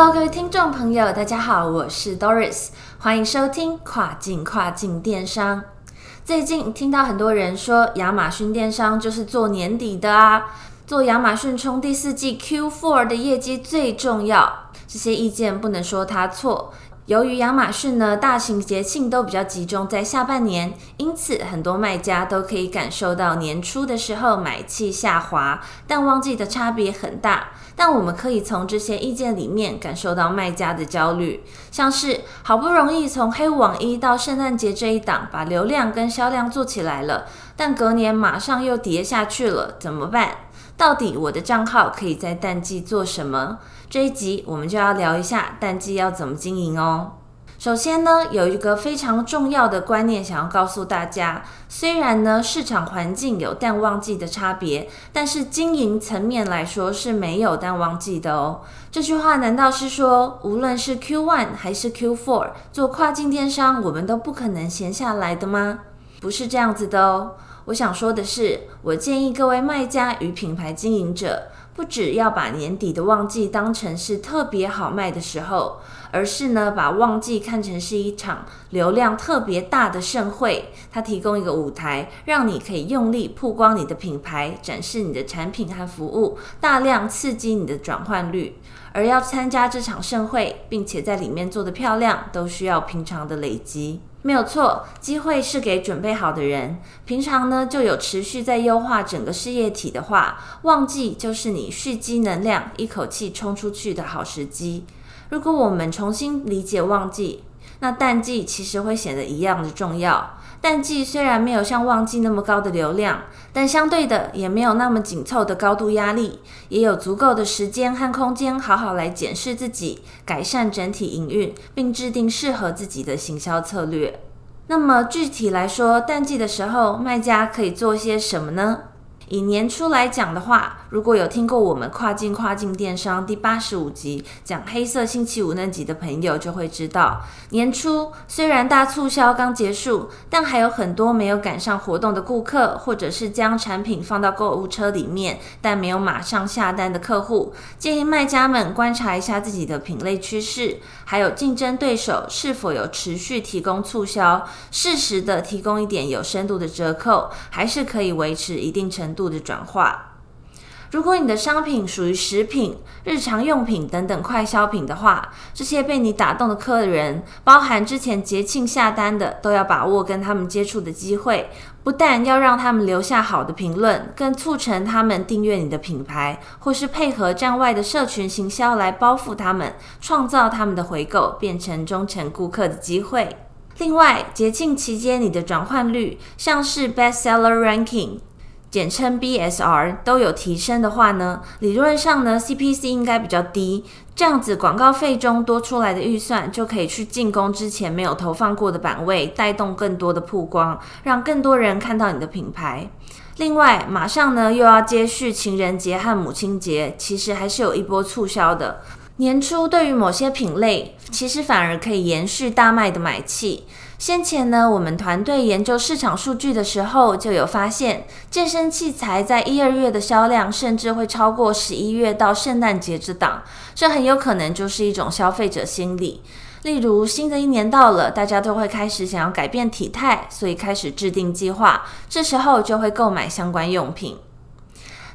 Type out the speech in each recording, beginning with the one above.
Hello，各位听众朋友，大家好，我是 Doris，欢迎收听跨境跨境电商。最近听到很多人说，亚马逊电商就是做年底的啊，做亚马逊冲第四季 Q4 的业绩最重要。这些意见不能说他错。由于亚马逊呢，大型节庆都比较集中在下半年，因此很多卖家都可以感受到年初的时候买气下滑，淡旺季的差别很大。但我们可以从这些意见里面感受到卖家的焦虑，像是好不容易从黑五网一到圣诞节这一档把流量跟销量做起来了，但隔年马上又跌下去了，怎么办？到底我的账号可以在淡季做什么？这一集我们就要聊一下淡季要怎么经营哦。首先呢，有一个非常重要的观念想要告诉大家，虽然呢市场环境有淡旺季的差别，但是经营层面来说是没有淡旺季的哦。这句话难道是说，无论是 Q one 还是 Q four 做跨境电商，我们都不可能闲下来的吗？不是这样子的哦。我想说的是，我建议各位卖家与品牌经营者，不只要把年底的旺季当成是特别好卖的时候，而是呢把旺季看成是一场流量特别大的盛会，它提供一个舞台，让你可以用力曝光你的品牌，展示你的产品和服务，大量刺激你的转换率。而要参加这场盛会，并且在里面做得漂亮，都需要平常的累积。没有错，机会是给准备好的人。平常呢，就有持续在优化整个事业体的话，旺季就是你蓄积能量、一口气冲出去的好时机。如果我们重新理解旺季，那淡季其实会显得一样的重要。淡季虽然没有像旺季那么高的流量，但相对的也没有那么紧凑的高度压力，也有足够的时间和空间，好好来检视自己，改善整体营运，并制定适合自己的行销策略。那么具体来说，淡季的时候，卖家可以做些什么呢？以年初来讲的话，如果有听过我们跨境跨境电商第八十五集讲黑色星期五那集的朋友就会知道，年初虽然大促销刚结束，但还有很多没有赶上活动的顾客，或者是将产品放到购物车里面但没有马上下单的客户，建议卖家们观察一下自己的品类趋势，还有竞争对手是否有持续提供促销，适时的提供一点有深度的折扣，还是可以维持一定程度。的转化。如果你的商品属于食品、日常用品等等快消品的话，这些被你打动的客人，包含之前节庆下单的，都要把握跟他们接触的机会。不但要让他们留下好的评论，更促成他们订阅你的品牌，或是配合站外的社群行销来包覆他们，创造他们的回购，变成忠诚顾客的机会。另外，节庆期间你的转换率，像是 Bestseller Ranking。简称 BSR 都有提升的话呢，理论上呢 CPC 应该比较低，这样子广告费中多出来的预算就可以去进攻之前没有投放过的版位，带动更多的曝光，让更多人看到你的品牌。另外，马上呢又要接续情人节和母亲节，其实还是有一波促销的。年初对于某些品类，其实反而可以延续大卖的买气。先前呢，我们团队研究市场数据的时候，就有发现，健身器材在一二月的销量，甚至会超过十一月到圣诞节之档。这很有可能就是一种消费者心理。例如，新的一年到了，大家都会开始想要改变体态，所以开始制定计划，这时候就会购买相关用品。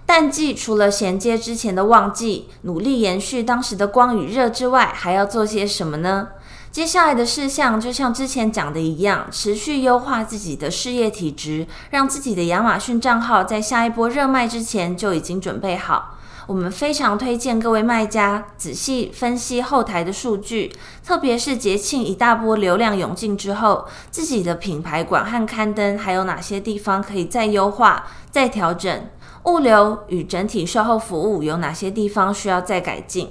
淡季除了衔接之前的旺季，努力延续当时的光与热之外，还要做些什么呢？接下来的事项就像之前讲的一样，持续优化自己的事业体质，让自己的亚马逊账号在下一波热卖之前就已经准备好。我们非常推荐各位卖家仔细分析后台的数据，特别是节庆一大波流量涌进之后，自己的品牌馆和刊登还有哪些地方可以再优化、再调整，物流与整体售后服务有哪些地方需要再改进。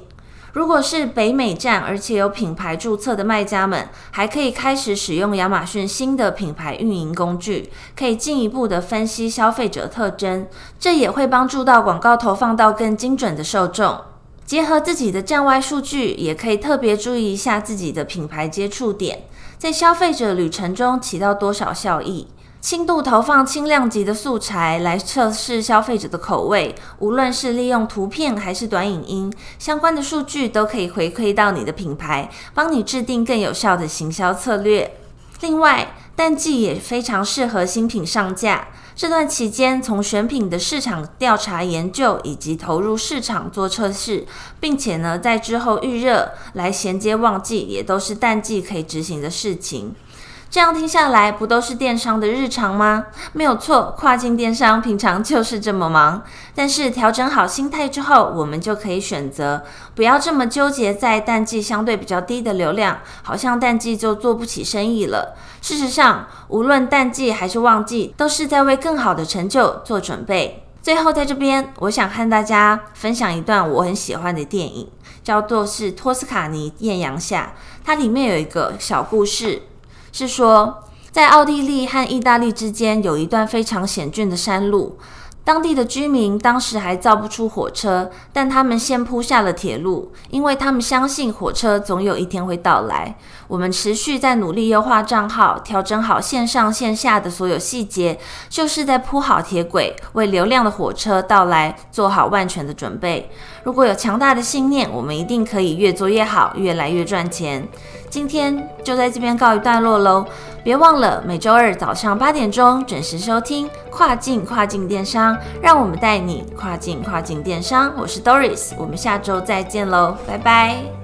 如果是北美站，而且有品牌注册的卖家们，还可以开始使用亚马逊新的品牌运营工具，可以进一步的分析消费者特征，这也会帮助到广告投放到更精准的受众。结合自己的站外数据，也可以特别注意一下自己的品牌接触点，在消费者旅程中起到多少效益。轻度投放轻量级的素材来测试消费者的口味，无论是利用图片还是短影音，相关的数据都可以回馈到你的品牌，帮你制定更有效的行销策略。另外，淡季也非常适合新品上架，这段期间从选品的市场调查研究以及投入市场做测试，并且呢在之后预热来衔接旺季，也都是淡季可以执行的事情。这样听下来，不都是电商的日常吗？没有错，跨境电商平常就是这么忙。但是调整好心态之后，我们就可以选择不要这么纠结在淡季相对比较低的流量，好像淡季就做不起生意了。事实上，无论淡季还是旺季，都是在为更好的成就做准备。最后，在这边，我想和大家分享一段我很喜欢的电影，叫做是《托斯卡尼艳阳下》，它里面有一个小故事。是说，在奥地利和意大利之间有一段非常险峻的山路。当地的居民当时还造不出火车，但他们先铺下了铁路，因为他们相信火车总有一天会到来。我们持续在努力优化账号，调整好线上线下的所有细节，就是在铺好铁轨，为流量的火车到来做好万全的准备。如果有强大的信念，我们一定可以越做越好，越来越赚钱。今天就在这边告一段落喽。别忘了每周二早上八点钟准时收听跨境跨境电商，让我们带你跨境跨境电商。我是 Doris，我们下周再见喽，拜拜。